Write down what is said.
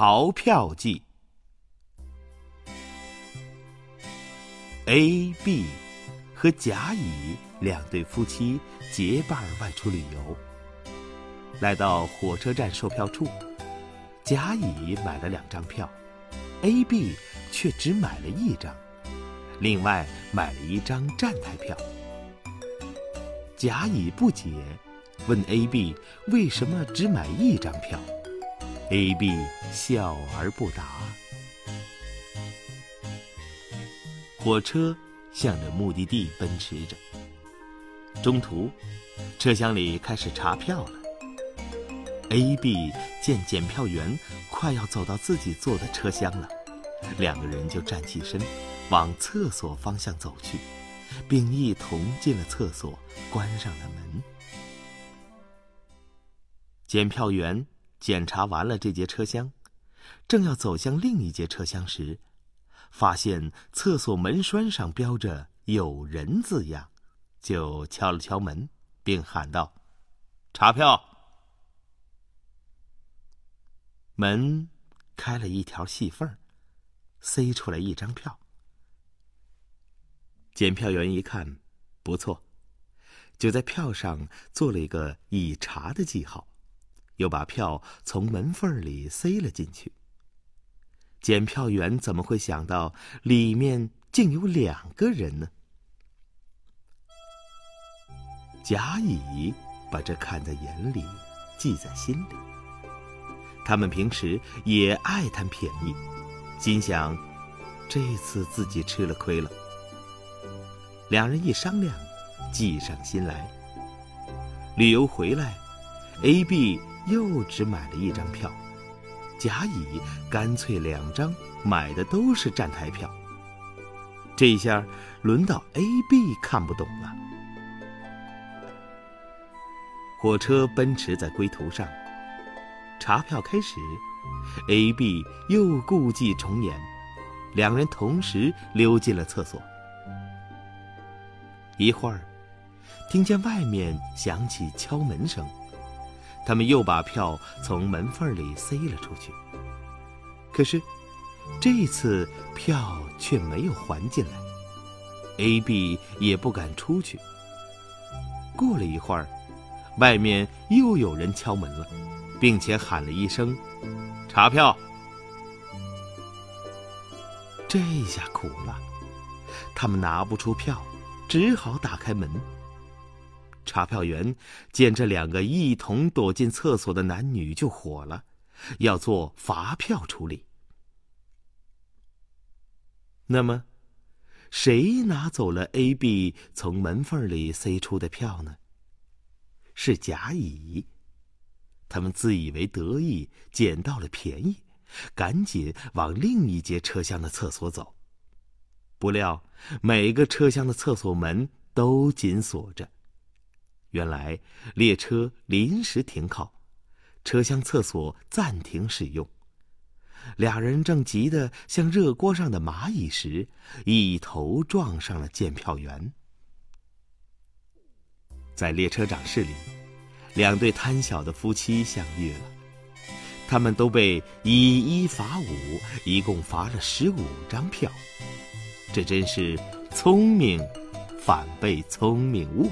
逃票记。A、B 和甲、乙两对夫妻结伴外出旅游，来到火车站售票处，甲、乙买了两张票，A、B 却只买了一张，另外买了一张站台票。甲、乙不解，问 A、B 为什么只买一张票，A、B 笑而不答。火车向着目的地奔驰着。中途，车厢里开始查票了。A、B 见检票员快要走到自己坐的车厢了，两个人就站起身，往厕所方向走去，并一同进了厕所，关上了门。检票员检查完了这节车厢，正要走向另一节车厢时。发现厕所门栓上标着“有人”字样，就敲了敲门，并喊道：“查票。”门开了一条细缝，塞出来一张票。检票员一看，不错，就在票上做了一个“已查”的记号，又把票从门缝里塞了进去。检票员怎么会想到里面竟有两个人呢？甲乙把这看在眼里，记在心里。他们平时也爱贪便宜，心想这次自己吃了亏了。两人一商量，计上心来。旅游回来，A、B 又只买了一张票。甲乙干脆两张买的都是站台票。这下轮到 A、B 看不懂了。火车奔驰在归途上，查票开始，A、B 又故伎重演，两人同时溜进了厕所。一会儿，听见外面响起敲门声。他们又把票从门缝里塞了出去，可是这次票却没有还进来，A、B 也不敢出去。过了一会儿，外面又有人敲门了，并且喊了一声：“查票。”这下苦了，他们拿不出票，只好打开门。查票员见这两个一同躲进厕所的男女，就火了，要做罚票处理。那么，谁拿走了 A、B 从门缝里塞出的票呢？是甲、乙。他们自以为得意，捡到了便宜，赶紧往另一节车厢的厕所走。不料，每个车厢的厕所门都紧锁着。原来列车临时停靠，车厢厕所暂停使用。俩人正急得像热锅上的蚂蚁时，一头撞上了检票员。在列车长室里，两对贪小的夫妻相遇了，他们都被以一罚五，一共罚了十五张票。这真是聪明反被聪明误。